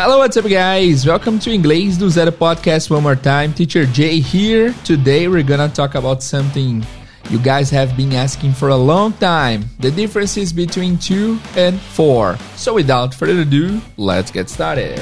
Hello, what's up, guys? Welcome to Inglês do Zero podcast one more time. Teacher Jay here. Today, we're gonna talk about something you guys have been asking for a long time the differences between two and four. So, without further ado, let's get started.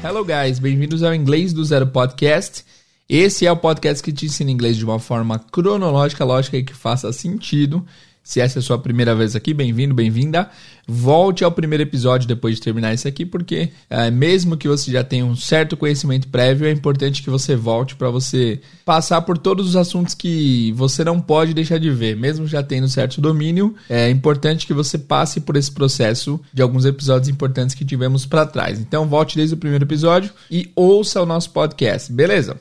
Hello, guys. Bem-vindos ao Inglês do Zero podcast. Esse é o podcast que te ensina inglês de uma forma cronológica, lógica e que faça sentido. Se essa é a sua primeira vez aqui, bem-vindo, bem-vinda. Volte ao primeiro episódio depois de terminar esse aqui, porque é, mesmo que você já tenha um certo conhecimento prévio, é importante que você volte para você passar por todos os assuntos que você não pode deixar de ver. Mesmo já tendo certo domínio, é importante que você passe por esse processo de alguns episódios importantes que tivemos para trás. Então, volte desde o primeiro episódio e ouça o nosso podcast, beleza?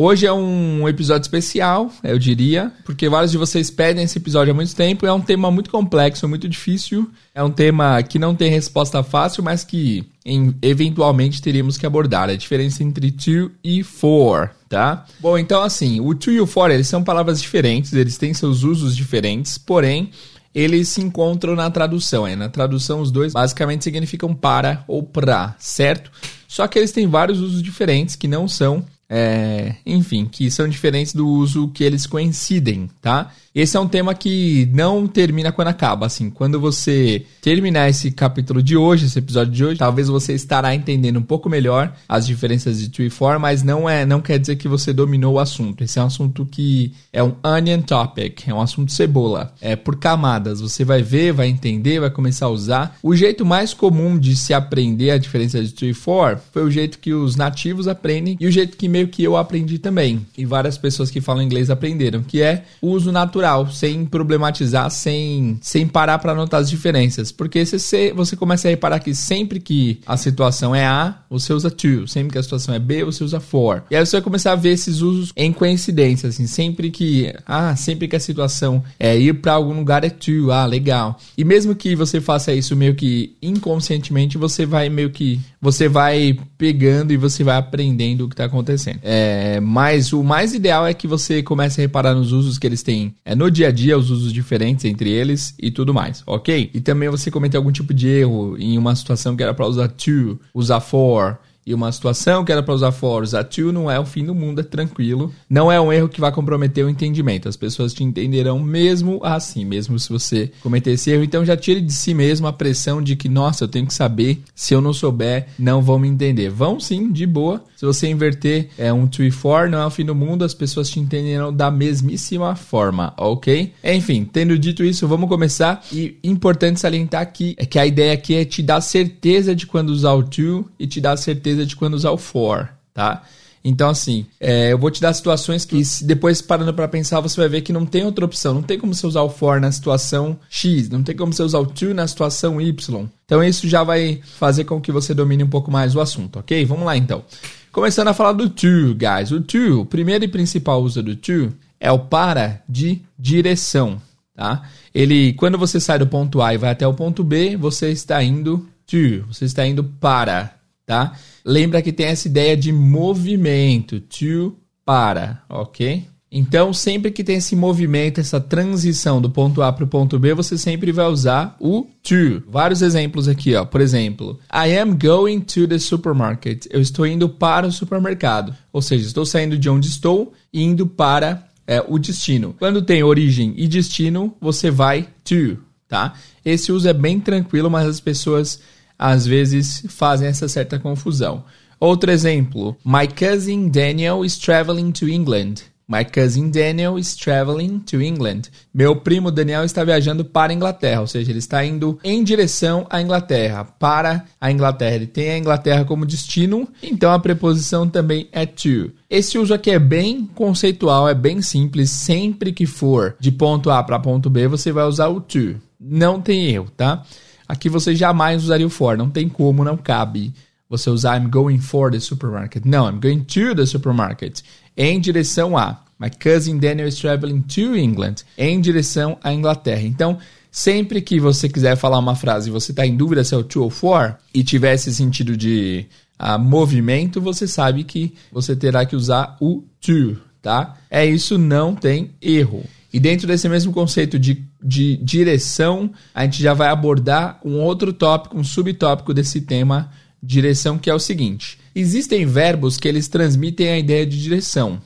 Hoje é um episódio especial, eu diria, porque vários de vocês pedem esse episódio há muito tempo. É um tema muito complexo, muito difícil. É um tema que não tem resposta fácil, mas que em, eventualmente teríamos que abordar. A diferença entre to e for, tá? Bom, então assim, o to e o for, eles são palavras diferentes, eles têm seus usos diferentes, porém eles se encontram na tradução. É, na tradução, os dois basicamente significam para ou pra, certo? Só que eles têm vários usos diferentes que não são é, enfim, que são diferentes do uso que eles coincidem, tá? Esse é um tema que não termina quando acaba, assim, quando você terminar esse capítulo de hoje, esse episódio de hoje, talvez você estará entendendo um pouco melhor as diferenças de 2 4, mas não é, não quer dizer que você dominou o assunto. Esse é um assunto que é um onion topic, é um assunto cebola, é por camadas. Você vai ver, vai entender, vai começar a usar. O jeito mais comum de se aprender a diferença de 2 4 foi o jeito que os nativos aprendem e o jeito que meio que eu aprendi também. E várias pessoas que falam inglês aprenderam, que é o uso natural, sem problematizar, sem, sem parar para notar as diferenças. Porque se você, começa a reparar que sempre que a situação é A, você usa to. Sempre que a situação é B, você usa for. E aí você vai começar a ver esses usos em coincidência, assim, sempre que, ah, sempre que a situação é ir para algum lugar é to, ah, legal. E mesmo que você faça isso meio que inconscientemente, você vai meio que, você vai pegando e você vai aprendendo o que está acontecendo. É, mas o mais ideal é que você comece a reparar nos usos que eles têm é, no dia a dia, os usos diferentes entre eles e tudo mais, ok? E também você cometeu algum tipo de erro em uma situação que era para usar to, usar for, e uma situação que era para usar for, usar to não é o fim do mundo, é tranquilo. Não é um erro que vai comprometer o entendimento. As pessoas te entenderão mesmo assim, mesmo se você cometer esse erro. Então já tire de si mesmo a pressão de que, nossa, eu tenho que saber. Se eu não souber, não vão me entender. Vão sim, de boa. Se você inverter é um to e for, não é o fim do mundo, as pessoas te entenderão da mesmíssima forma, ok? Enfim, tendo dito isso, vamos começar. E importante salientar aqui é que a ideia aqui é te dar certeza de quando usar o to e te dar certeza de quando usar o for, tá? Então, assim, é, eu vou te dar situações que, depois parando para pensar, você vai ver que não tem outra opção. Não tem como você usar o for na situação X, não tem como você usar o to na situação Y. Então, isso já vai fazer com que você domine um pouco mais o assunto, ok? Vamos lá, então. Começando a falar do to, guys. O to, o primeiro e principal uso do to é o para de direção, tá? Ele, quando você sai do ponto A e vai até o ponto B, você está indo to, você está indo para, tá? Lembra que tem essa ideia de movimento, to, para, ok? Então, sempre que tem esse movimento, essa transição do ponto A para o ponto B, você sempre vai usar o to. Vários exemplos aqui, ó. Por exemplo, I am going to the supermarket. Eu estou indo para o supermercado. Ou seja, estou saindo de onde estou e indo para é, o destino. Quando tem origem e destino, você vai to, tá? Esse uso é bem tranquilo, mas as pessoas às vezes fazem essa certa confusão. Outro exemplo: My cousin Daniel is traveling to England. My cousin Daniel is traveling to England. Meu primo Daniel está viajando para a Inglaterra, ou seja, ele está indo em direção à Inglaterra, para a Inglaterra. Ele tem a Inglaterra como destino, então a preposição também é to. Esse uso aqui é bem conceitual, é bem simples. Sempre que for de ponto A para ponto B, você vai usar o to. Não tem erro, tá? Aqui você jamais usaria o for, não tem como, não cabe você usar I'm going for the supermarket. Não, I'm going to the supermarket. Em direção a. My cousin Daniel is traveling to England. Em direção à Inglaterra. Então, sempre que você quiser falar uma frase e você está em dúvida se é o to ou for e tiver esse sentido de uh, movimento, você sabe que você terá que usar o to, tá? É isso, não tem erro. E dentro desse mesmo conceito de, de direção, a gente já vai abordar um outro tópico, um subtópico desse tema direção, que é o seguinte: existem verbos que eles transmitem a ideia de direção.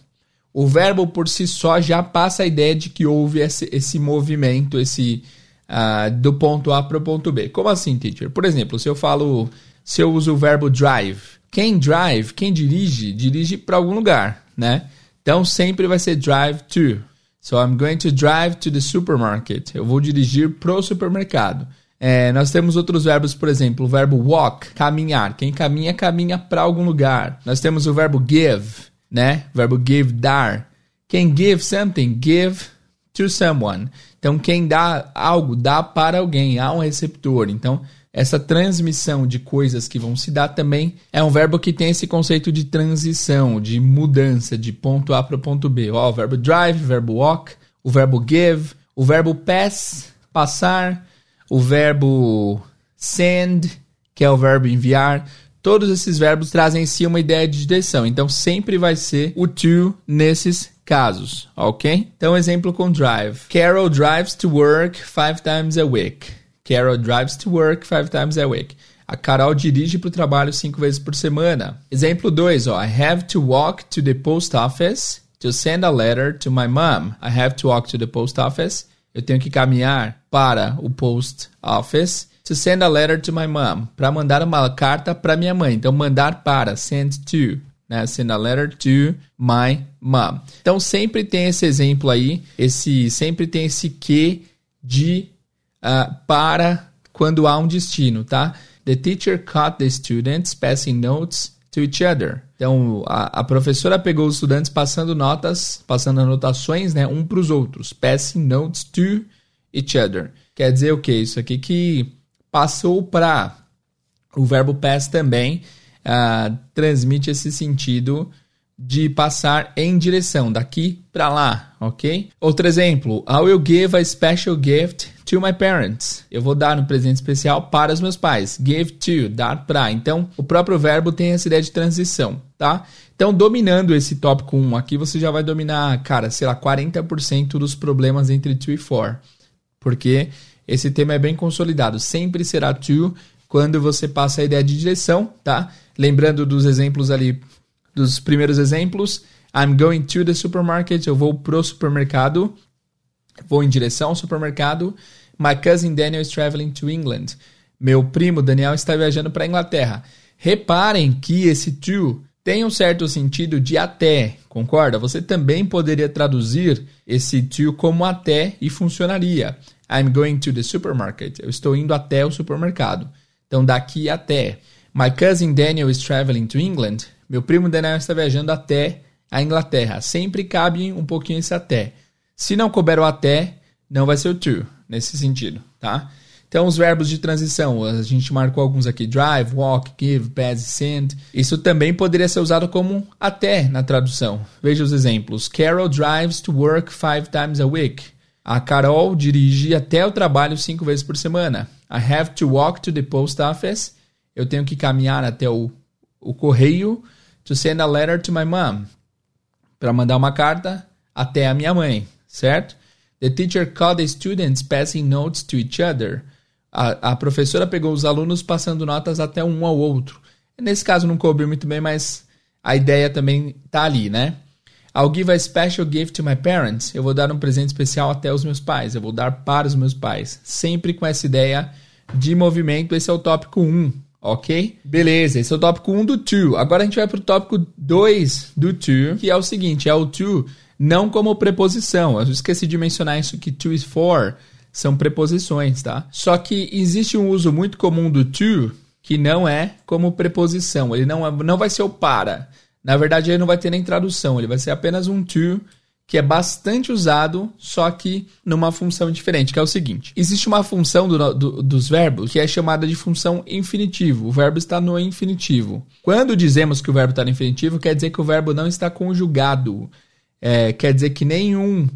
O verbo por si só já passa a ideia de que houve esse, esse movimento, esse uh, do ponto A para o ponto B. Como assim, teacher? Por exemplo, se eu falo, se eu uso o verbo drive, quem drive, quem dirige, dirige para algum lugar, né? Então sempre vai ser drive to. So I'm going to drive to the supermarket. Eu vou dirigir pro supermercado. É, nós temos outros verbos, por exemplo, o verbo walk, caminhar. Quem caminha, caminha para algum lugar. Nós temos o verbo give, né? O verbo give, dar. Quem give something, give to someone. Então, quem dá algo, dá para alguém. Há um receptor. Então, essa transmissão de coisas que vão se dar também é um verbo que tem esse conceito de transição, de mudança de ponto A para o ponto B. Ó, o verbo drive, o verbo walk, o verbo give, o verbo pass, passar, o verbo send, que é o verbo enviar. Todos esses verbos trazem em si uma ideia de direção. Então sempre vai ser o to nesses casos, ok? Então exemplo com drive. Carol drives to work five times a week. Carol drives to work five times a week. A Carol dirige para o trabalho cinco vezes por semana. Exemplo 2, I have to walk to the post office to send a letter to my mom. I have to walk to the post office. Eu tenho que caminhar para o post office to send a letter to my mom. Para mandar uma carta para minha mãe. Então, mandar para, send to. Né? Send a letter to my mom. Então, sempre tem esse exemplo aí. Esse, sempre tem esse que de uh, para quando há um destino, tá? The teacher caught the students passing notes to each other. Então, a, a professora pegou os estudantes passando notas, passando anotações, né, um para os outros. Passing notes to each other. Quer dizer o que? Isso aqui que passou para. O verbo pass também uh, transmite esse sentido de passar em direção, daqui para lá, ok? Outro exemplo, I will give a special gift to my parents. Eu vou dar um presente especial para os meus pais. Give to, dar para. Então, o próprio verbo tem essa ideia de transição, tá? Então, dominando esse tópico 1 aqui, você já vai dominar, cara, sei lá, 40% dos problemas entre to e for. Porque esse tema é bem consolidado. Sempre será to quando você passa a ideia de direção, tá? Lembrando dos exemplos ali dos primeiros exemplos. I'm going to the supermarket. Eu vou pro supermercado. Vou em direção ao supermercado. My cousin Daniel is traveling to England. Meu primo Daniel está viajando para a Inglaterra. Reparem que esse to tem um certo sentido de até, concorda? Você também poderia traduzir esse to como até e funcionaria. I'm going to the supermarket. Eu estou indo até o supermercado. Então, daqui até. My cousin Daniel is traveling to England. Meu primo Daniel está viajando até a Inglaterra. Sempre cabe um pouquinho esse até. Se não couber o até, não vai ser o to, nesse sentido, tá? Então, os verbos de transição, a gente marcou alguns aqui: drive, walk, give, pass, send. Isso também poderia ser usado como até na tradução. Veja os exemplos: Carol drives to work five times a week. A Carol dirige até o trabalho cinco vezes por semana. I have to walk to the post office. Eu tenho que caminhar até o, o correio to send a letter to my mom. Para mandar uma carta até a minha mãe, certo? The teacher called the students passing notes to each other. A, a professora pegou os alunos passando notas até um ao outro. Nesse caso não cobriu muito bem, mas a ideia também tá ali, né? I'll give a special gift to my parents. Eu vou dar um presente especial até os meus pais. Eu vou dar para os meus pais. Sempre com essa ideia de movimento. Esse é o tópico 1 ok? Beleza, esse é o tópico 1 do to. Agora a gente vai para o tópico 2 do to, que é o seguinte, é o to não como preposição. Eu esqueci de mencionar isso que to is for são preposições, tá? Só que existe um uso muito comum do to que não é como preposição. Ele não, é, não vai ser o para. Na verdade, ele não vai ter nem tradução. Ele vai ser apenas um to que é bastante usado, só que numa função diferente, que é o seguinte: existe uma função do, do, dos verbos que é chamada de função infinitivo. O verbo está no infinitivo. Quando dizemos que o verbo está no infinitivo, quer dizer que o verbo não está conjugado. É, quer dizer que nenhum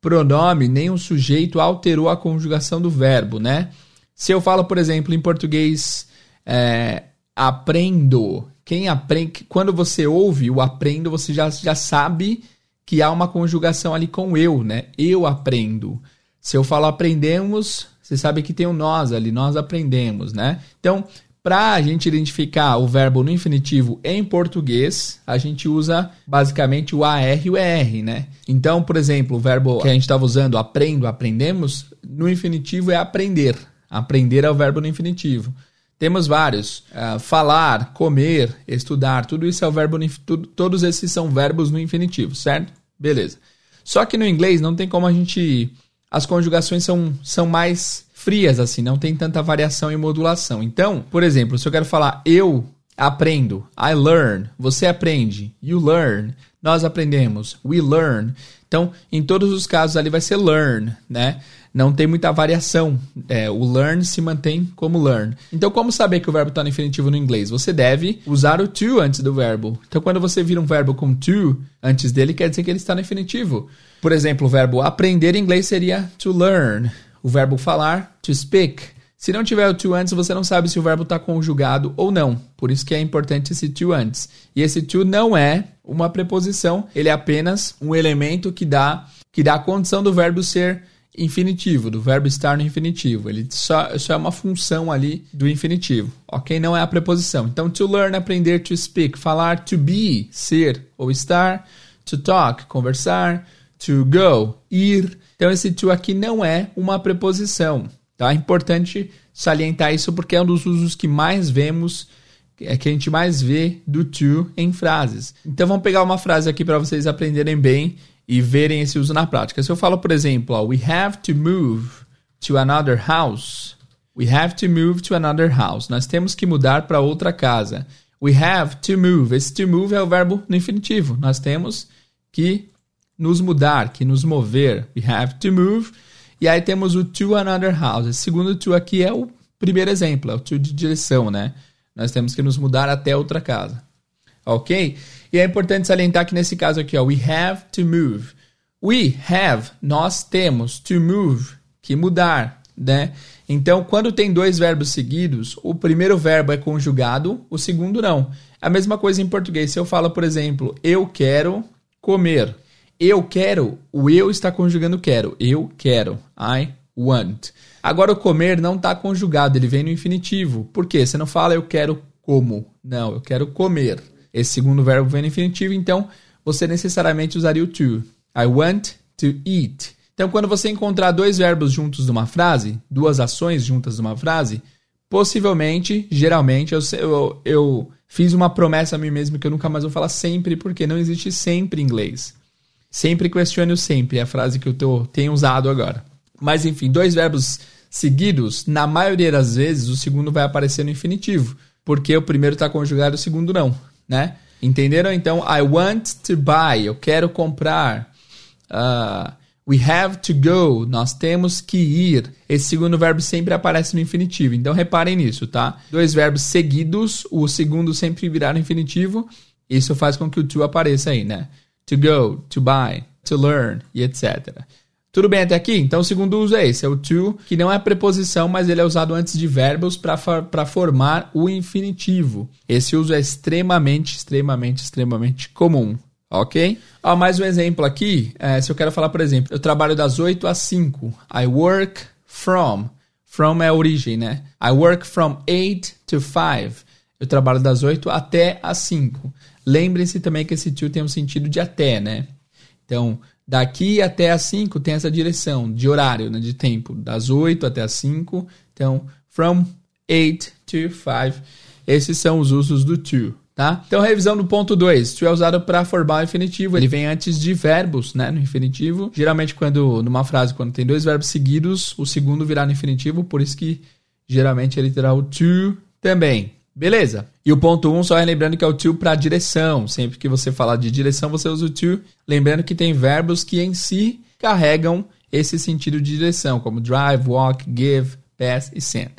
pronome, nenhum sujeito alterou a conjugação do verbo, né? Se eu falo, por exemplo, em português, é, aprendo. Quem aprende, quando você ouve o aprendo, você já, já sabe que há uma conjugação ali com eu, né? Eu aprendo. Se eu falo aprendemos, você sabe que tem o nós ali, nós aprendemos, né? Então, para a gente identificar o verbo no infinitivo em português, a gente usa basicamente o AR e o ER, né? Então, por exemplo, o verbo que a gente estava usando, aprendo, aprendemos, no infinitivo é aprender. Aprender é o verbo no infinitivo. Temos vários. Uh, falar, comer, estudar, tudo isso é o verbo. Tudo, todos esses são verbos no infinitivo, certo? Beleza. Só que no inglês não tem como a gente. As conjugações são, são mais frias, assim, não tem tanta variação e modulação. Então, por exemplo, se eu quero falar eu aprendo, I learn, você aprende, you learn, nós aprendemos, we learn. Então, em todos os casos ali vai ser learn, né? Não tem muita variação. É, o learn se mantém como learn. Então, como saber que o verbo está no infinitivo no inglês? Você deve usar o to antes do verbo. Então, quando você vira um verbo com to antes dele, quer dizer que ele está no infinitivo. Por exemplo, o verbo aprender em inglês seria to learn. O verbo falar, to speak. Se não tiver o to antes, você não sabe se o verbo está conjugado ou não. Por isso que é importante esse to antes. E esse to não é uma preposição, ele é apenas um elemento que dá, que dá a condição do verbo ser infinitivo, do verbo estar no infinitivo. Ele só, só é uma função ali do infinitivo, ok? Não é a preposição. Então, to learn, aprender, to speak, falar, to be, ser ou estar, to talk, conversar, to go, ir. Então, esse to aqui não é uma preposição, tá? É importante salientar isso porque é um dos usos que mais vemos, é que a gente mais vê do to em frases. Então, vamos pegar uma frase aqui para vocês aprenderem bem e verem esse uso na prática. Se eu falo, por exemplo, ó, we have to move to another house. We have to move to another house. Nós temos que mudar para outra casa. We have to move. Esse to move é o verbo no infinitivo. Nós temos que nos mudar, que nos mover. We have to move. E aí temos o to another house. Esse segundo to aqui é o primeiro exemplo, é o to de direção, né? Nós temos que nos mudar até outra casa. Ok? E é importante salientar que nesse caso aqui, ó, we have to move. We have, nós temos, to move, que mudar, né? Então, quando tem dois verbos seguidos, o primeiro verbo é conjugado, o segundo não. A mesma coisa em português. Se eu falo, por exemplo, eu quero comer. Eu quero, o eu está conjugando quero. Eu quero. I want. Agora, o comer não está conjugado, ele vem no infinitivo. Por quê? Você não fala eu quero como. Não, eu quero comer. Esse segundo verbo vem no infinitivo, então você necessariamente usaria o to. I want to eat. Então, quando você encontrar dois verbos juntos numa frase, duas ações juntas numa frase, possivelmente, geralmente, eu, eu, eu fiz uma promessa a mim mesmo que eu nunca mais vou falar sempre, porque não existe sempre em inglês. Sempre questione o sempre, é a frase que eu tenho usado agora. Mas enfim, dois verbos seguidos, na maioria das vezes, o segundo vai aparecer no infinitivo, porque o primeiro está conjugado o segundo não né? Entenderam? Então, I want to buy, eu quero comprar. Uh, we have to go, nós temos que ir. Esse segundo verbo sempre aparece no infinitivo, então reparem nisso, tá? Dois verbos seguidos, o segundo sempre virá no infinitivo. Isso faz com que o to apareça aí, né? To go, to buy, to learn e etc. Tudo bem até aqui? Então, o segundo uso é esse, é o to, que não é preposição, mas ele é usado antes de verbos para formar o infinitivo. Esse uso é extremamente, extremamente, extremamente comum. Ok? Ó, mais um exemplo aqui. É, se eu quero falar, por exemplo, eu trabalho das 8 às 5. I work from. From é a origem, né? I work from 8 to 5. Eu trabalho das 8 até às 5. Lembrem-se também que esse to tem um sentido de até, né? Então, Daqui até as 5 tem essa direção de horário, né, de tempo, das 8 até as 5. Então, from 8 to 5. Esses são os usos do to, tá? Então, revisão do ponto 2. To é usado para formar o infinitivo. Ele vem antes de verbos, né, no infinitivo. Geralmente, quando numa frase, quando tem dois verbos seguidos, o segundo virá no infinitivo, por isso que geralmente ele terá o to também. Beleza. E o ponto 1, um, só lembrando que é o to para direção. Sempre que você falar de direção, você usa o to. Lembrando que tem verbos que em si carregam esse sentido de direção, como drive, walk, give, pass e send.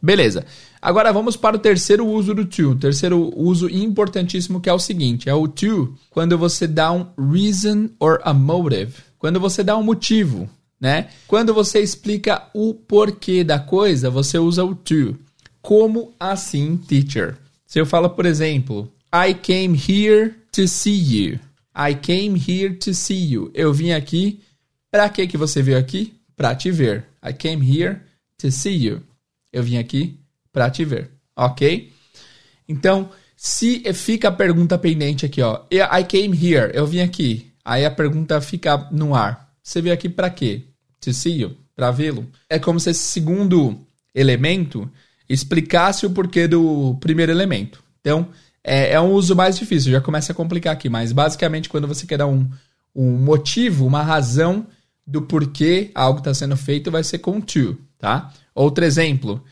Beleza. Agora vamos para o terceiro uso do to. O terceiro uso importantíssimo que é o seguinte: é o to quando você dá um reason or a motive. Quando você dá um motivo, né? Quando você explica o porquê da coisa, você usa o to. Como assim, teacher? Se eu falo, por exemplo, I came here to see you. I came here to see you. Eu vim aqui. Para que que você veio aqui? Para te ver. I came here to see you. Eu vim aqui para te ver. Ok? Então, se fica a pergunta pendente aqui, ó. I came here. Eu vim aqui. Aí a pergunta fica no ar. Você veio aqui para quê? To see you. Para vê-lo. É como se esse segundo elemento explicasse o porquê do primeiro elemento. Então, é, é um uso mais difícil, já começa a complicar aqui, mas basicamente quando você quer dar um, um motivo, uma razão do porquê algo está sendo feito, vai ser com to, tá? Outro exemplo.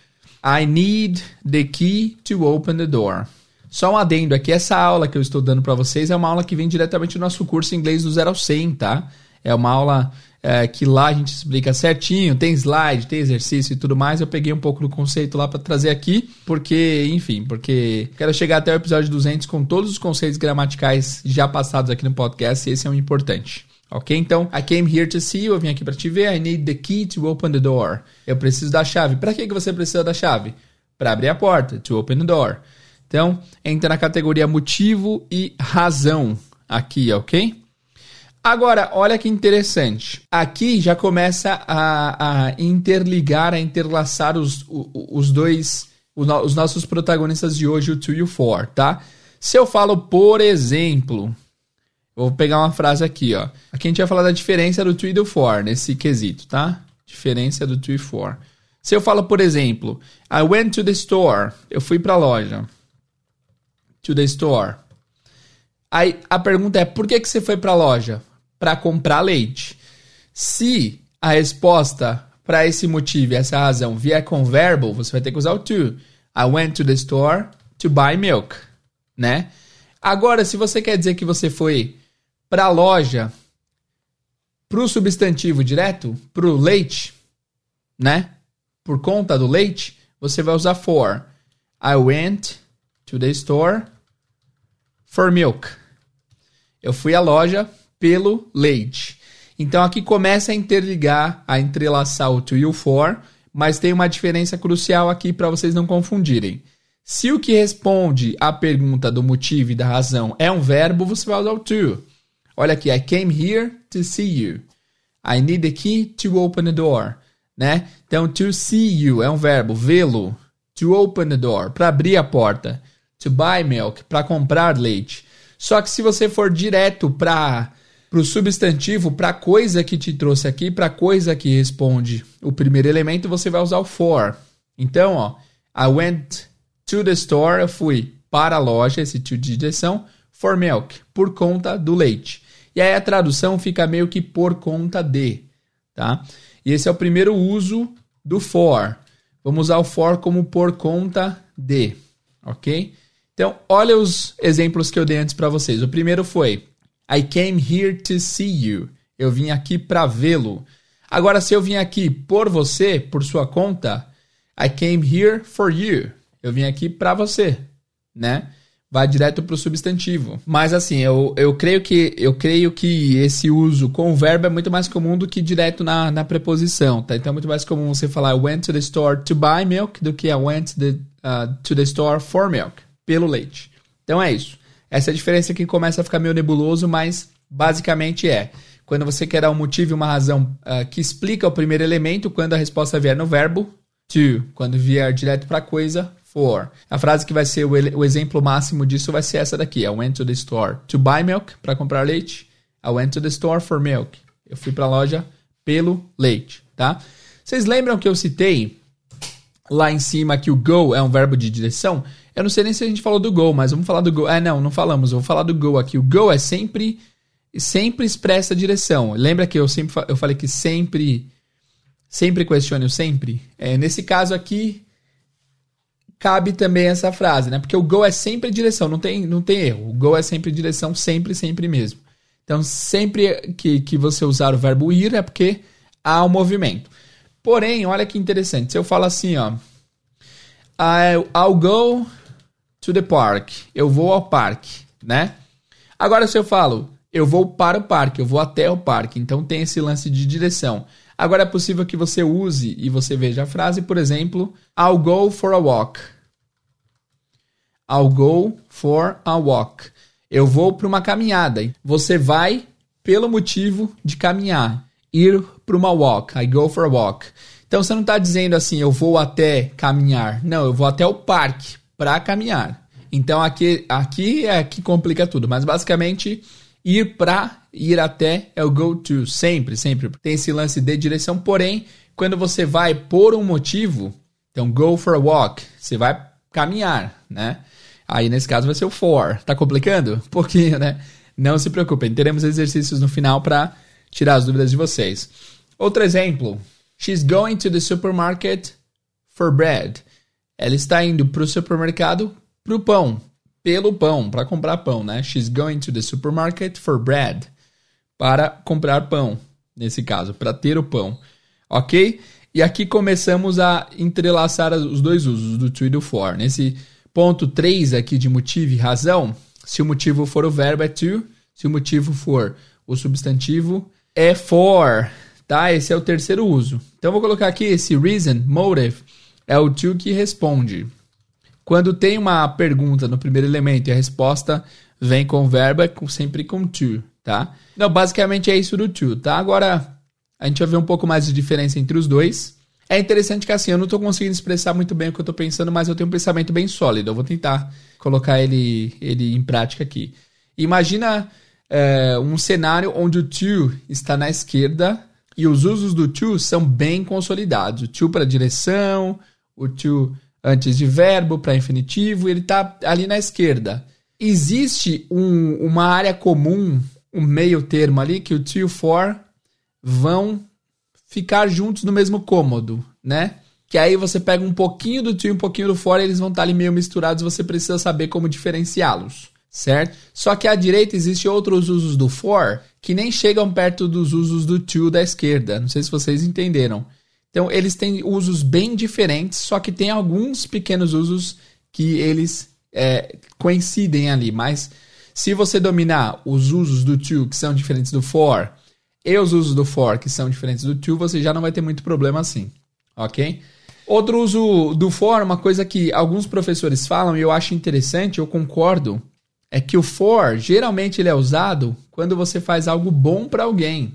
I need the key to open the door. Só um adendo aqui, essa aula que eu estou dando para vocês é uma aula que vem diretamente do nosso curso inglês do 0 ao 100, tá? É uma aula é, que lá a gente explica certinho, tem slide, tem exercício e tudo mais. Eu peguei um pouco do conceito lá para trazer aqui, porque, enfim, porque quero chegar até o episódio 200 com todos os conceitos gramaticais já passados aqui no podcast e esse é um importante. Ok? Então, I came here to see you. Eu vim aqui para te ver. I need the key to open the door. Eu preciso da chave. Para que, que você precisa da chave? Para abrir a porta. To open the door. Então, entra na categoria motivo e razão aqui, ok? Agora, olha que interessante. Aqui já começa a, a interligar, a interlaçar os, os dois, os nossos protagonistas de hoje, o to e o for, tá? Se eu falo, por exemplo, vou pegar uma frase aqui, ó. Aqui a gente vai falar da diferença do to e do for nesse quesito, tá? Diferença do to e for. Se eu falo, por exemplo, I went to the store, eu fui para a loja. To the store. Aí a pergunta é, por que, que você foi para a loja? Para comprar leite. Se a resposta para esse motivo, essa razão, vier com verbo, você vai ter que usar o to. I went to the store to buy milk, né? Agora, se você quer dizer que você foi para a loja para o substantivo direto, para o leite, né? Por conta do leite, você vai usar for. I went to the store for milk. Eu fui à loja pelo leite. Então aqui começa a interligar, a entrelaçar o to e o for, mas tem uma diferença crucial aqui para vocês não confundirem. Se o que responde à pergunta do motivo e da razão é um verbo, você vai usar o to. Olha aqui, I came here to see you. I need the key to open the door. Né? Então, to see you é um verbo, vê-lo. To open the door, para abrir a porta. To buy milk, para comprar leite. Só que se você for direto para para o substantivo, para a coisa que te trouxe aqui, para a coisa que responde o primeiro elemento, você vai usar o for. Então, ó, I went to the store, eu fui para a loja, esse to de direção, for milk, por conta do leite. E aí a tradução fica meio que por conta de, tá? E esse é o primeiro uso do for. Vamos usar o for como por conta de, ok? Então, olha os exemplos que eu dei antes para vocês. O primeiro foi I came here to see you. Eu vim aqui para vê-lo. Agora, se eu vim aqui por você, por sua conta, I came here for you. Eu vim aqui para você, né? Vai direto para o substantivo. Mas assim, eu, eu creio que eu creio que esse uso com o verbo é muito mais comum do que direto na, na preposição, tá? Então é muito mais comum você falar I went to the store to buy milk do que I went to the, uh, to the store for milk, pelo leite. Então é isso. Essa é a diferença que começa a ficar meio nebuloso, mas basicamente é quando você quer dar um motivo e uma razão uh, que explica o primeiro elemento, quando a resposta vier no verbo, to. Quando vier direto para coisa, for. A frase que vai ser o, o, exemplo máximo disso vai ser essa daqui. I went to the store to buy milk, para comprar leite. I went to the store for milk. Eu fui para a loja pelo leite, tá? Vocês lembram que eu citei lá em cima que o go é um verbo de direção? Eu não sei nem se a gente falou do Go, mas vamos falar do Go. Ah, não, não falamos. Vou falar do Go aqui. O Go é sempre sempre expressa a direção. Lembra que eu sempre eu falei que sempre sempre questione o sempre? É, nesse caso aqui cabe também essa frase, né? Porque o go é sempre direção, não tem, não tem erro. O go é sempre direção, sempre, sempre mesmo. Então, sempre que, que você usar o verbo ir é porque há um movimento. Porém, olha que interessante. Se eu falo assim, ó, I'll go to the park. Eu vou ao parque, né? Agora se eu falo, eu vou para o parque, eu vou até o parque. Então tem esse lance de direção. Agora é possível que você use e você veja a frase, por exemplo, I'll go for a walk. I'll go for a walk. Eu vou para uma caminhada. Você vai pelo motivo de caminhar. Ir para uma walk. I go for a walk. Então você não está dizendo assim, eu vou até caminhar. Não, eu vou até o parque para caminhar. Então aqui, aqui é que complica tudo. Mas basicamente, ir para, ir até é o go to. Sempre, sempre. Tem esse lance de direção. Porém, quando você vai por um motivo, então go for a walk, você vai caminhar, né? Aí nesse caso vai ser o for. Tá complicando? Um pouquinho, né? Não se preocupem, teremos exercícios no final para tirar as dúvidas de vocês. Outro exemplo. She's going to the supermarket for bread. Ela está indo para o supermercado para o pão. Pelo pão, para comprar pão, né? She's going to the supermarket for bread. Para comprar pão, nesse caso, para ter o pão. Ok? E aqui começamos a entrelaçar os dois usos, do to e do for. Nesse ponto 3 aqui de motivo e razão, se o motivo for o verbo é to, se o motivo for o substantivo é for, tá? Esse é o terceiro uso. Então vou colocar aqui esse reason, motive, é o to que responde. Quando tem uma pergunta no primeiro elemento e a resposta vem com verbo, é sempre com to, tá? Não, basicamente é isso do to, tá? Agora a gente vai ver um pouco mais de diferença entre os dois. É interessante que assim, eu não estou conseguindo expressar muito bem o que eu estou pensando, mas eu tenho um pensamento bem sólido. Eu vou tentar colocar ele, ele em prática aqui. Imagina é, um cenário onde o to está na esquerda e os usos do to são bem consolidados. O to para direção, o to antes de verbo para infinitivo, ele está ali na esquerda. Existe um, uma área comum, um meio termo ali, que o to e o for vão ficar juntos no mesmo cômodo, né? Que aí você pega um pouquinho do to e um pouquinho do for, e eles vão estar ali meio misturados, você precisa saber como diferenciá-los, certo? Só que à direita existe outros usos do for que nem chegam perto dos usos do to da esquerda. Não sei se vocês entenderam. Então, eles têm usos bem diferentes, só que tem alguns pequenos usos que eles é, coincidem ali. Mas se você dominar os usos do to, que são diferentes do for, e os usos do for, que são diferentes do to, você já não vai ter muito problema assim. Ok? Outro uso do for, uma coisa que alguns professores falam e eu acho interessante, eu concordo, é que o for geralmente ele é usado quando você faz algo bom para alguém,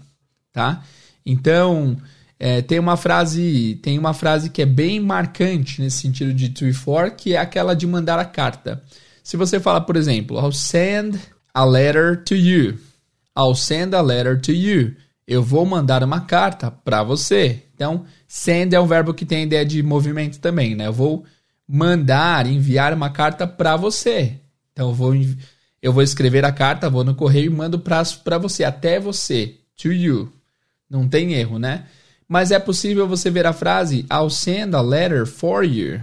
tá? Então, é, tem uma frase tem uma frase que é bem marcante nesse sentido de to e for, que é aquela de mandar a carta. Se você fala, por exemplo, I'll send a letter to you. I'll send a letter to you. Eu vou mandar uma carta para você. Então, send é um verbo que tem a ideia de movimento também, né? Eu vou mandar, enviar uma carta para você. Então, eu vou, eu vou escrever a carta, vou no correio e mando para você, até você, to you. Não tem erro, né? Mas é possível você ver a frase I'll send a letter for you.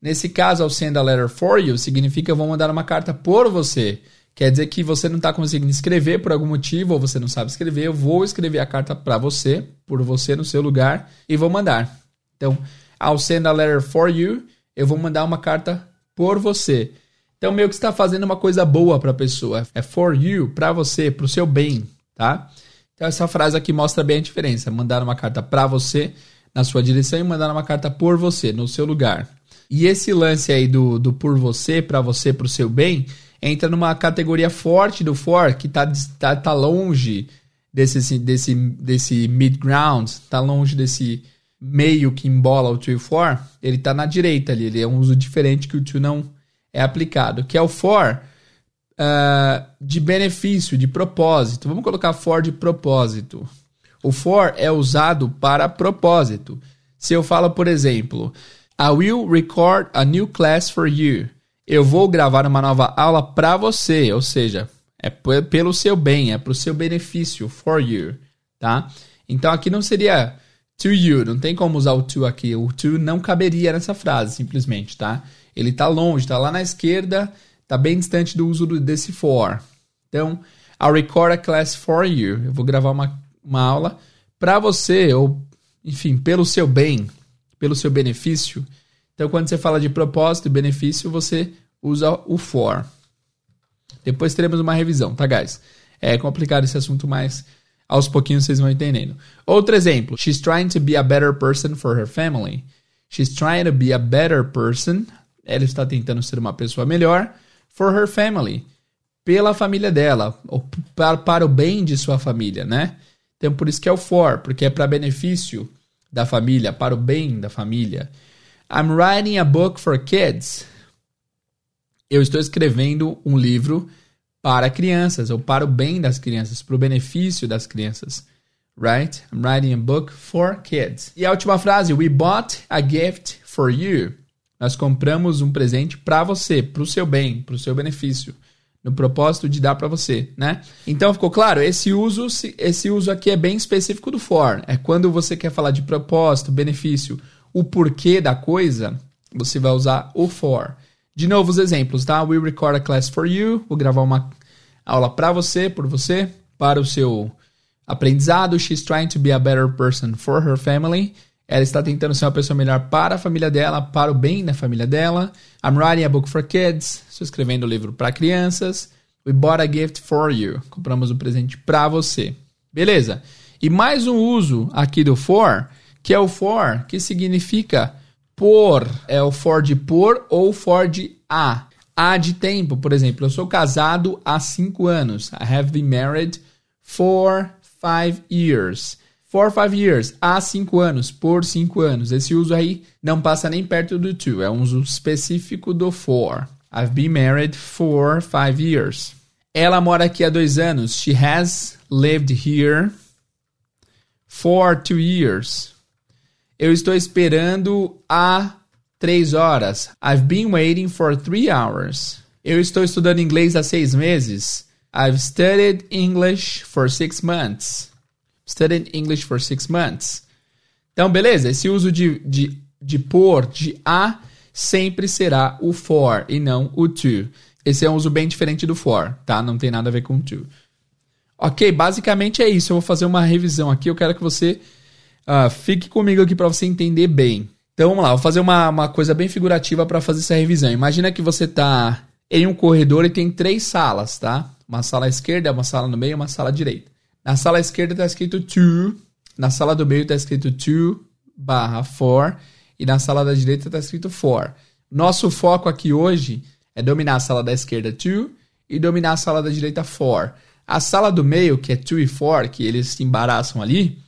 Nesse caso, I'll send a letter for you significa eu vou mandar uma carta por você. Quer dizer que você não está conseguindo escrever por algum motivo, ou você não sabe escrever, eu vou escrever a carta para você, por você no seu lugar, e vou mandar. Então, I'll send a letter for you, eu vou mandar uma carta por você. Então, meio que está fazendo uma coisa boa para a pessoa. É for you, para você, para o seu bem, tá? Então essa frase aqui mostra bem a diferença. Mandar uma carta para você, na sua direção, e mandar uma carta por você, no seu lugar. E esse lance aí do, do por você, para você, para o seu bem, entra numa categoria forte do for, que tá, tá, tá longe desse, desse, desse mid-ground, tá longe desse meio que embola o to e for, ele tá na direita ali, ele é um uso diferente que o to não é aplicado, que é o for, uh, de benefício, de propósito. Vamos colocar for de propósito. O for é usado para propósito. Se eu falo, por exemplo, I will record a new class for you. Eu vou gravar uma nova aula para você, ou seja, é pelo seu bem, é para o seu benefício, for you, tá? Então aqui não seria to you, não tem como usar o to aqui. O to não caberia nessa frase, simplesmente, tá? Ele está longe, está lá na esquerda está bem distante do uso desse for. Então, I'll record a class for you. Eu vou gravar uma, uma aula para você, ou, enfim, pelo seu bem, pelo seu benefício. Então, quando você fala de propósito e benefício, você usa o for. Depois teremos uma revisão, tá, guys? É complicado esse assunto, mas aos pouquinhos vocês vão entendendo. Outro exemplo. She's trying to be a better person for her family. She's trying to be a better person. Ela está tentando ser uma pessoa melhor for her family, pela família dela, ou para, para o bem de sua família, né? Então por isso que é o for, porque é para benefício da família, para o bem da família. I'm writing a book for kids. Eu estou escrevendo um livro para crianças, ou para o bem das crianças, para o benefício das crianças. Right? I'm writing a book for kids. E a última frase, we bought a gift for you. Nós compramos um presente para você, para o seu bem, para o seu benefício, no propósito de dar para você, né? Então ficou claro? Esse uso, esse uso aqui é bem específico do for. É quando você quer falar de propósito, benefício, o porquê da coisa, você vai usar o for. De novo os exemplos, tá? We record a class for you. Vou gravar uma aula para você, por você, para o seu aprendizado. She's trying to be a better person for her family. Ela está tentando ser uma pessoa melhor para a família dela, para o bem da família dela. I'm writing a book for kids. Estou escrevendo um livro para crianças. We bought a gift for you. Compramos um presente para você. Beleza. E mais um uso aqui do for, que é o for, que significa por é o for de por ou for de a. A de tempo, por exemplo, eu sou casado há cinco anos. I have been married for five years. For five years, há cinco anos, por cinco anos. Esse uso aí não passa nem perto do to, é um uso específico do for. I've been married for five years. Ela mora aqui há dois anos. She has lived here for two years. Eu estou esperando há três horas. I've been waiting for three hours. Eu estou estudando inglês há seis meses. I've studied English for six months. Studied English for six months. Então, beleza? Esse uso de, de, de por, de a, sempre será o for e não o to. Esse é um uso bem diferente do for, tá? Não tem nada a ver com to. Ok, basicamente é isso. Eu vou fazer uma revisão aqui. Eu quero que você Uh, fique comigo aqui para você entender bem. Então vamos lá, vou fazer uma, uma coisa bem figurativa para fazer essa revisão. Imagina que você está em um corredor e tem três salas, tá? Uma sala à esquerda, uma sala no meio e uma sala à direita. Na sala esquerda está escrito to, na sala do meio está escrito to barra for e na sala da direita está escrito for. Nosso foco aqui hoje é dominar a sala da esquerda to e dominar a sala da direita for. A sala do meio, que é to e for, que eles se embaraçam ali,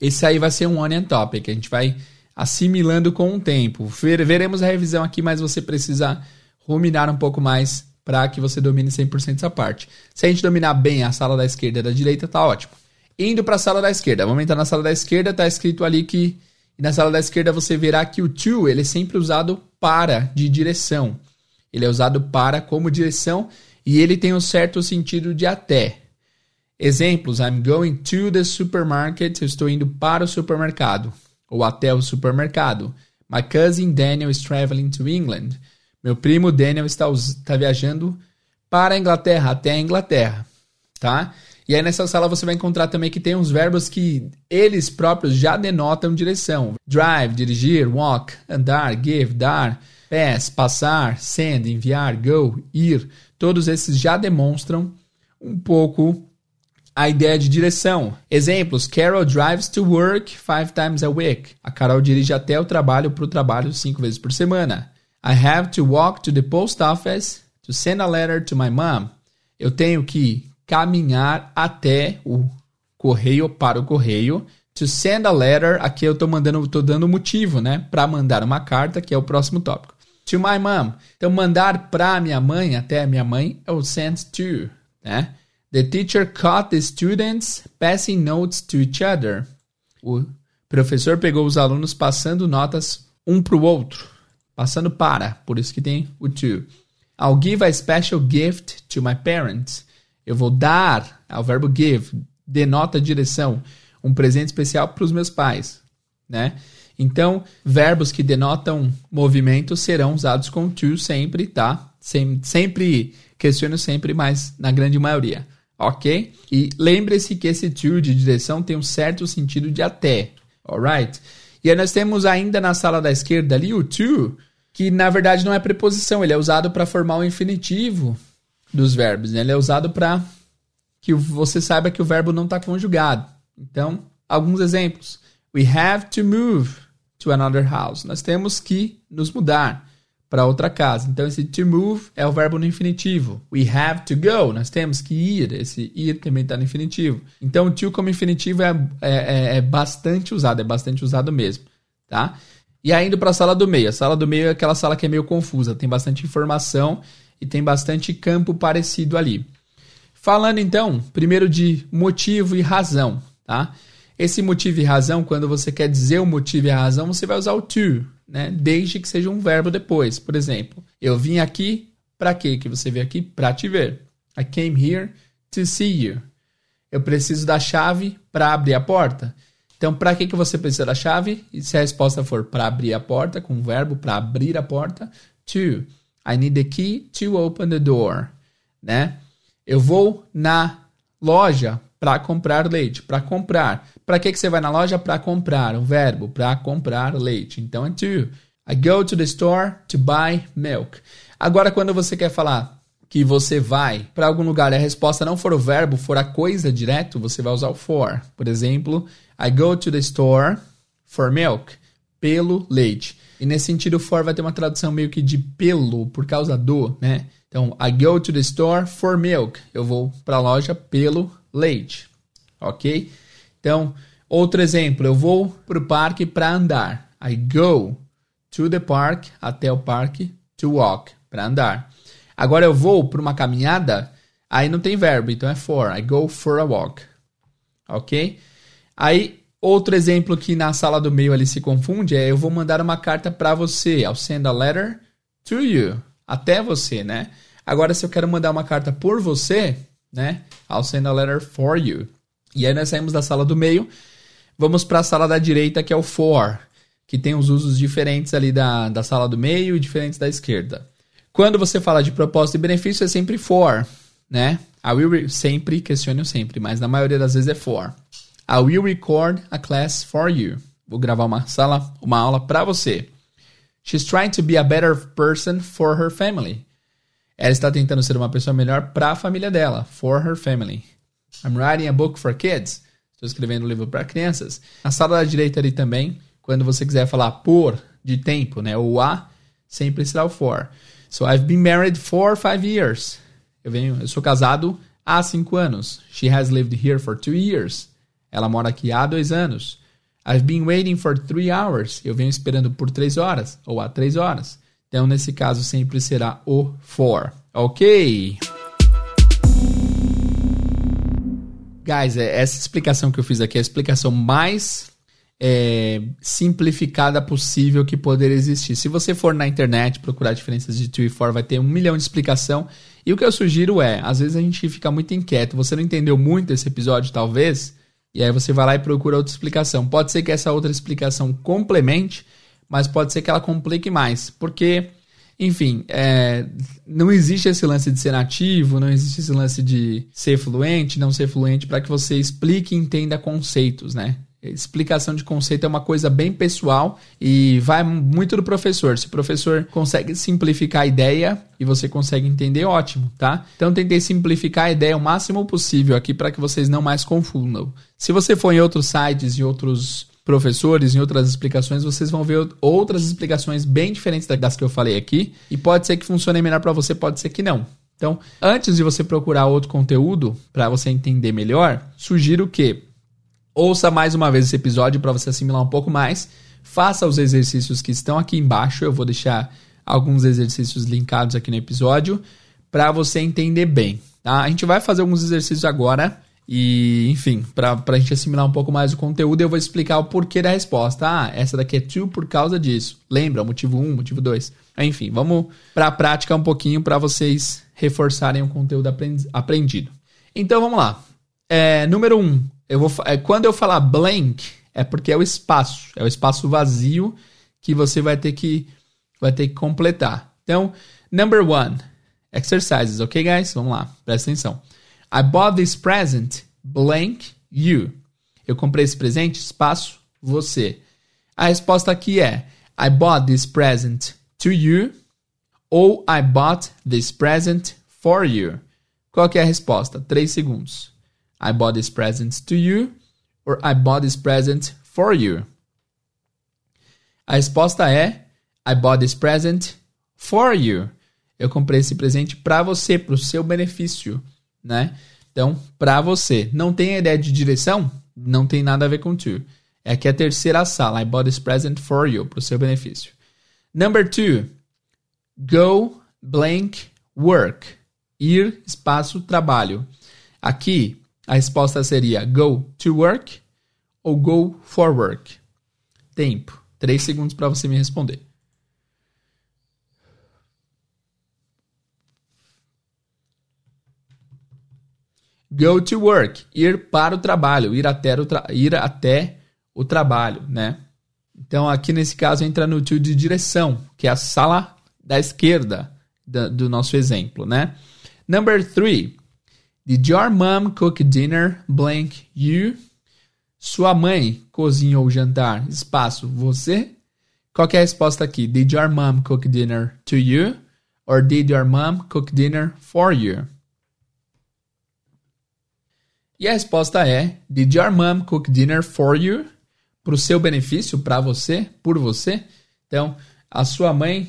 esse aí vai ser um onion topic. A gente vai assimilando com o tempo. Veremos a revisão aqui, mas você precisa ruminar um pouco mais para que você domine 100% essa parte. Se a gente dominar bem a sala da esquerda e da direita, tá ótimo. Indo para a sala da esquerda. Vamos entrar na sala da esquerda, tá escrito ali que na sala da esquerda você verá que o to ele é sempre usado para de direção. Ele é usado para como direção e ele tem um certo sentido de até. Exemplos: I'm going to the supermarket. Eu estou indo para o supermercado ou até o supermercado. My cousin Daniel is traveling to England. Meu primo Daniel está, está viajando para a Inglaterra, até a Inglaterra, tá? E aí nessa sala você vai encontrar também que tem uns verbos que eles próprios já denotam direção. Drive, dirigir, walk, andar, give, dar, pass, passar, send, enviar, go, ir. Todos esses já demonstram um pouco a ideia de direção. Exemplos: Carol drives to work five times a week. A Carol dirige até o trabalho para o trabalho cinco vezes por semana. I have to walk to the post office to send a letter to my mom. Eu tenho que caminhar até o correio para o correio. To send a letter, aqui eu estou mandando, tô dando motivo, né, para mandar uma carta, que é o próximo tópico. To my mom. Então mandar para minha mãe, até a minha mãe, é o send to, né? The teacher caught the students passing notes to each other. O professor pegou os alunos passando notas um para o outro. Passando para, por isso que tem o to. I'll give a special gift to my parents. Eu vou dar, ao verbo give, denota direção, um presente especial para os meus pais, né? Então, verbos que denotam movimento serão usados com to sempre, tá? Sem, sempre, questiono sempre, mas na grande maioria ok? E lembre-se que esse to de direção tem um certo sentido de até, alright? E aí nós temos ainda na sala da esquerda ali o to, que na verdade não é preposição, ele é usado para formar o infinitivo dos verbos, né? ele é usado para que você saiba que o verbo não está conjugado. Então, alguns exemplos. We have to move to another house. Nós temos que nos mudar para outra casa. Então, esse to move é o verbo no infinitivo. We have to go. Nós temos que ir. Esse ir também está no infinitivo. Então, to como infinitivo é, é, é, é, bastante usado, é bastante usado mesmo, tá? E indo para a sala do meio. A sala do meio é aquela sala que é meio confusa, tem bastante informação e tem bastante campo parecido ali. Falando então, primeiro de motivo e razão, tá? Esse motivo e razão, quando você quer dizer o motivo e a razão, você vai usar o to né? Desde que seja um verbo depois. Por exemplo, eu vim aqui para quê? Que você veio aqui para te ver. I came here to see you. Eu preciso da chave para abrir a porta. Então, para que, que você precisa da chave? E se a resposta for para abrir a porta, com o verbo para abrir a porta, to. I need the key to open the door, né? Eu vou na loja para comprar leite, para comprar. Para que, que você vai na loja? Para comprar, o verbo, para comprar leite. Então é to. I go to the store to buy milk. Agora, quando você quer falar que você vai para algum lugar e a resposta não for o verbo, for a coisa direto, você vai usar o for. Por exemplo, I go to the store for milk. Pelo leite. E nesse sentido, for vai ter uma tradução meio que de pelo, por causa do, né? Então, I go to the store for milk. Eu vou para a loja pelo leite, ok? Então, outro exemplo, eu vou para o parque para andar. I go to the park, até o parque, to walk, para andar. Agora eu vou para uma caminhada, aí não tem verbo, então é for. I go for a walk, ok? Aí, outro exemplo que na sala do meio ali se confunde é eu vou mandar uma carta para você. I'll send a letter to you, até você, né? Agora, se eu quero mandar uma carta por você, né? I'll send a letter for you. E aí nós saímos da sala do meio, vamos para a sala da direita, que é o for, que tem os usos diferentes ali da, da sala do meio e diferentes da esquerda. Quando você fala de propósito e benefício, é sempre for, né? I will sempre, questione sempre, mas na maioria das vezes é for. I will record a class for you. Vou gravar uma sala, uma aula para você. She's trying to be a better person for her family. Ela está tentando ser uma pessoa melhor para a família dela, for her family. I'm writing a book for kids. Estou escrevendo um livro para crianças. Na sala da direita ali também, quando você quiser falar por de tempo, né? O a sempre será o for. So I've been married for five years. Eu venho, eu sou casado há cinco anos. She has lived here for two years. Ela mora aqui há dois anos. I've been waiting for three hours. Eu venho esperando por três horas ou há três horas. Então, nesse caso, sempre será o for. Ok? Guys, é, essa explicação que eu fiz aqui é a explicação mais é, simplificada possível que poder existir. Se você for na internet procurar diferenças de to e for, vai ter um milhão de explicação. E o que eu sugiro é, às vezes a gente fica muito inquieto, você não entendeu muito esse episódio, talvez, e aí você vai lá e procura outra explicação. Pode ser que essa outra explicação complemente mas pode ser que ela complique mais, porque, enfim, é, não existe esse lance de ser nativo, não existe esse lance de ser fluente, não ser fluente, para que você explique e entenda conceitos, né? Explicação de conceito é uma coisa bem pessoal e vai muito do professor. Se o professor consegue simplificar a ideia e você consegue entender, ótimo, tá? Então tentei simplificar a ideia o máximo possível aqui para que vocês não mais confundam. Se você for em outros sites e outros professores, em outras explicações, vocês vão ver outras explicações bem diferentes das que eu falei aqui. E pode ser que funcione melhor para você, pode ser que não. Então, antes de você procurar outro conteúdo para você entender melhor, sugiro que ouça mais uma vez esse episódio para você assimilar um pouco mais. Faça os exercícios que estão aqui embaixo. Eu vou deixar alguns exercícios linkados aqui no episódio para você entender bem. Tá? A gente vai fazer alguns exercícios agora e, enfim, para a gente assimilar um pouco mais o conteúdo, eu vou explicar o porquê da resposta. Ah, essa daqui é to por causa disso. Lembra? Motivo 1, um, motivo 2. Enfim, vamos para a prática um pouquinho para vocês reforçarem o conteúdo aprendido. Então vamos lá. É, número 1. Um, eu vou, é, quando eu falar blank, é porque é o espaço. É o espaço vazio que você vai ter que, vai ter que completar. Então, number one. Exercises, ok, guys? Vamos lá, presta atenção. I bought this present blank you. Eu comprei esse presente, espaço, você. A resposta aqui é I bought this present to you ou I bought this present for you. Qual é a resposta? Três segundos. I bought this present to you or I bought this present for you. A resposta é I bought this present for you. Eu comprei esse presente para você, para o seu benefício, né? Então, para você. Não tem ideia de direção? Não tem nada a ver com to. É aqui a terceira sala. I bought this present for you, para o seu benefício. Number two. Go blank work. Ir, espaço, trabalho. Aqui, a resposta seria go to work ou go for work. Tempo. Três segundos para você me responder. Go to work, ir para o trabalho, ir até o, tra ir até o trabalho, né? Então aqui nesse caso entra no to de direção, que é a sala da esquerda do, do nosso exemplo, né? Number three. Did your mom cook dinner blank you? Sua mãe cozinhou o jantar, espaço, você? Qual é a resposta aqui? Did your mom cook dinner to you? Or did your mom cook dinner for you? E a resposta é: Did your mom cook dinner for you? Para o seu benefício, para você, por você. Então, a sua mãe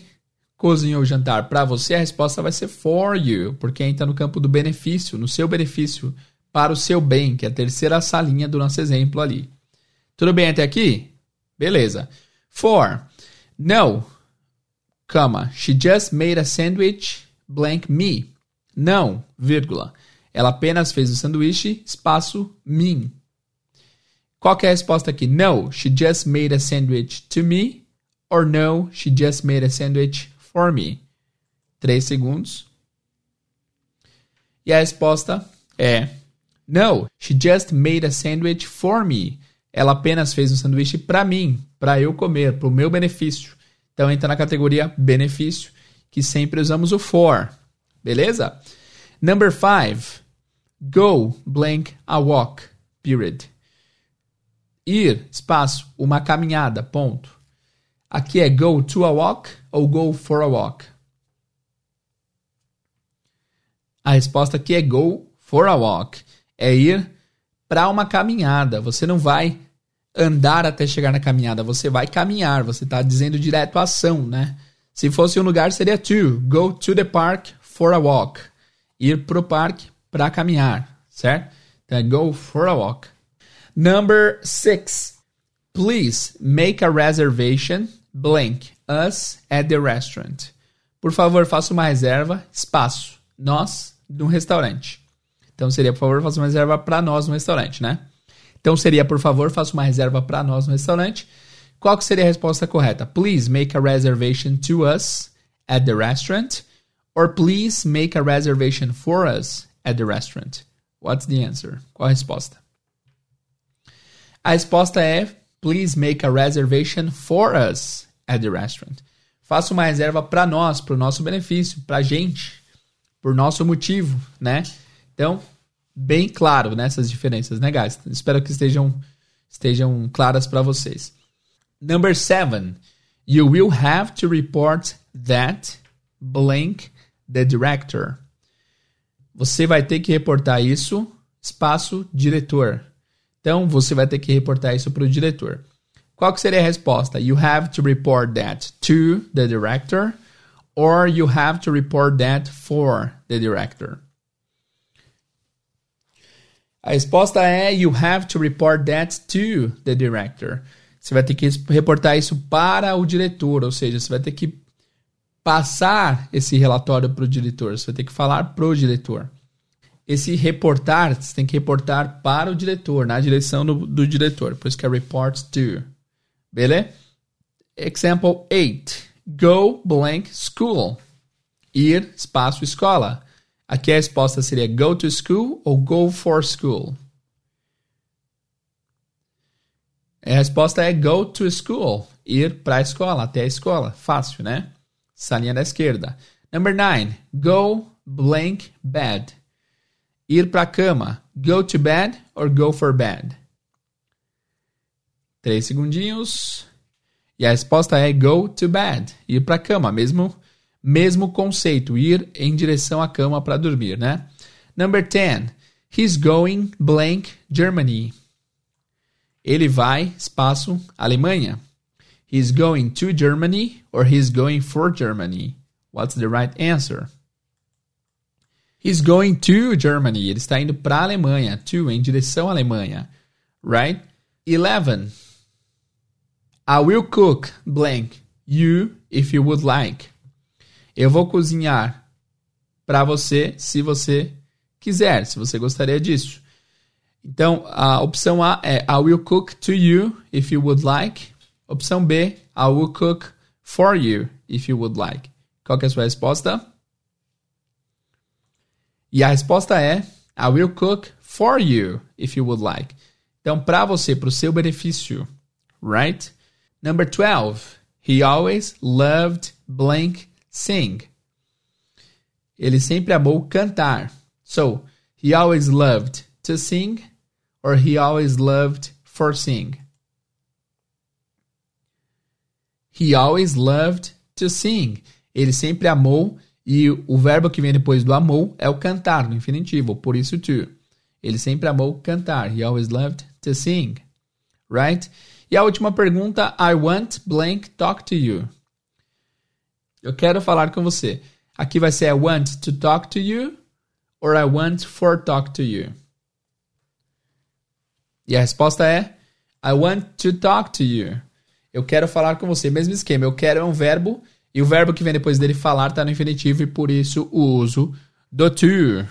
cozinhou o jantar para você, a resposta vai ser for you, porque entra no campo do benefício, no seu benefício, para o seu bem, que é a terceira salinha do nosso exemplo ali. Tudo bem até aqui? Beleza. For. No. Cama. She just made a sandwich blank me. Não, vírgula. Ela apenas fez o sanduíche, espaço, mim. Qual é a resposta aqui? No, she just made a sandwich to me. Or no, she just made a sandwich for me. Três segundos. E a resposta é No, she just made a sandwich for me. Ela apenas fez um sanduíche para mim, para eu comer, para o meu benefício. Então entra na categoria benefício, que sempre usamos o for. Beleza? Number five. Go blank a walk. Period. Ir, espaço, uma caminhada, ponto. Aqui é go to a walk ou go for a walk? A resposta aqui é go for a walk. É ir para uma caminhada. Você não vai andar até chegar na caminhada, você vai caminhar. Você está dizendo direto a ação, né? Se fosse um lugar, seria to. Go to the park for a walk. Ir para o parque para caminhar, certo? Então, go for a walk. Number six. Please make a reservation blank us at the restaurant. Por favor, faça uma reserva, espaço, nós, um restaurante. Então seria, por favor, faça uma reserva para nós no restaurante, né? Então seria, por favor, faça uma reserva para nós no restaurante. Qual que seria a resposta correta? Please make a reservation to us at the restaurant. Or please make a reservation for us at the restaurant? What's the answer? Qual a resposta? A resposta é Please make a reservation for us at the restaurant. Faça uma reserva para nós, para o nosso benefício, para a gente, por nosso motivo, né? Então, bem claro nessas diferenças, né, guys? Espero que estejam, estejam claras para vocês. Number seven, you will have to report that blank the director. Você vai ter que reportar isso, espaço diretor. Então, você vai ter que reportar isso para o diretor. Qual que seria a resposta? You have to report that to the director or you have to report that for the director. A resposta é you have to report that to the director. Você vai ter que reportar isso para o diretor, ou seja, você vai ter que passar esse relatório para o diretor, você vai ter que falar para o diretor. Esse reportar, você tem que reportar para o diretor, na direção do, do diretor, por isso que é report to. Beleza? Example 8. Go blank school. Ir, espaço, escola. Aqui a resposta seria go to school ou go for school. A resposta é go to school. Ir para a escola, até a escola. Fácil, né? Salinha da esquerda. Number 9. Go blank bed. Ir para a cama. Go to bed or go for bed. Três segundinhos. E a resposta é go to bed. Ir para a cama. Mesmo, mesmo conceito. Ir em direção à cama para dormir, né? Number 10. He's going blank Germany. Ele vai, espaço, Alemanha. He's going to Germany or he's going for Germany. What's the right answer? He's going to Germany. Ele está indo para a Alemanha. To, em direção à Alemanha. Right? 11. I will cook blank you if you would like. Eu vou cozinhar para você se você quiser, se você gostaria disso. Então, a opção A é I will cook to you if you would like. Opção B, I will cook for you if you would like. Qual é a sua resposta? E a resposta é I will cook for you if you would like. Então, para você, para o seu benefício, right? Number 12. He always loved blank sing. Ele sempre amou cantar. So, he always loved to sing or he always loved for sing. He always loved to sing. Ele sempre amou e o verbo que vem depois do amou é o cantar, no infinitivo, por isso to. Ele sempre amou cantar. He always loved to sing. Right? E a última pergunta, I want blank talk to you. Eu quero falar com você. Aqui vai ser I want to talk to you or I want for talk to you. E a resposta é I want to talk to you. Eu quero falar com você. Mesmo esquema. Eu quero é um verbo e o verbo que vem depois dele falar está no infinitivo e por isso o uso do to.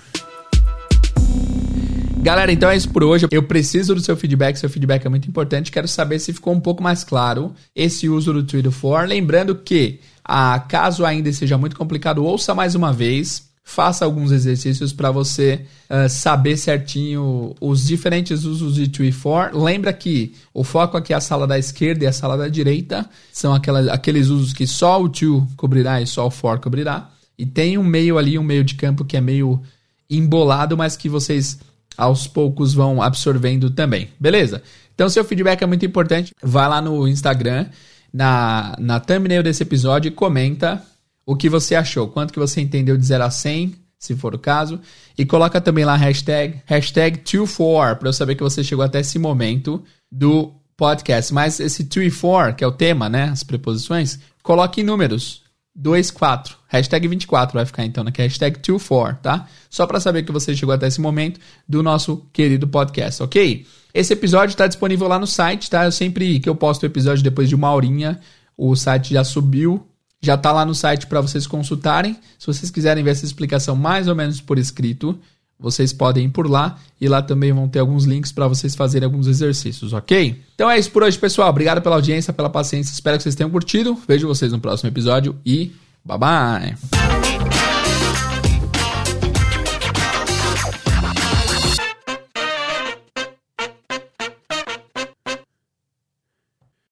Galera, então é isso por hoje. Eu preciso do seu feedback, seu feedback é muito importante. Quero saber se ficou um pouco mais claro esse uso do to e do for. Lembrando que, ah, caso ainda seja muito complicado, ouça mais uma vez. Faça alguns exercícios para você uh, saber certinho os diferentes usos de to e for. Lembra que o foco aqui é a sala da esquerda e a sala da direita. São aquelas, aqueles usos que só o to cobrirá e só o for cobrirá. E tem um meio ali, um meio de campo que é meio embolado, mas que vocês aos poucos vão absorvendo também. Beleza? Então, seu feedback é muito importante. Vai lá no Instagram, na, na thumbnail desse episódio e comenta o que você achou. Quanto que você entendeu de 0 a 100, se for o caso. E coloca também lá hashtag, hashtag 24, para eu saber que você chegou até esse momento do podcast. Mas esse 2 e 4, que é o tema, né? As preposições, coloque em números. 24. Hashtag 24 vai ficar então, né? Que é hashtag 24, tá? Só para saber que você chegou até esse momento do nosso querido podcast, ok? Esse episódio está disponível lá no site, tá? Eu sempre que eu posto o episódio depois de uma horinha, o site já subiu, já tá lá no site para vocês consultarem. Se vocês quiserem ver essa explicação mais ou menos por escrito, vocês podem ir por lá e lá também vão ter alguns links para vocês fazerem alguns exercícios, ok? Então é isso por hoje, pessoal. Obrigado pela audiência, pela paciência. Espero que vocês tenham curtido. Vejo vocês no próximo episódio e bye bye.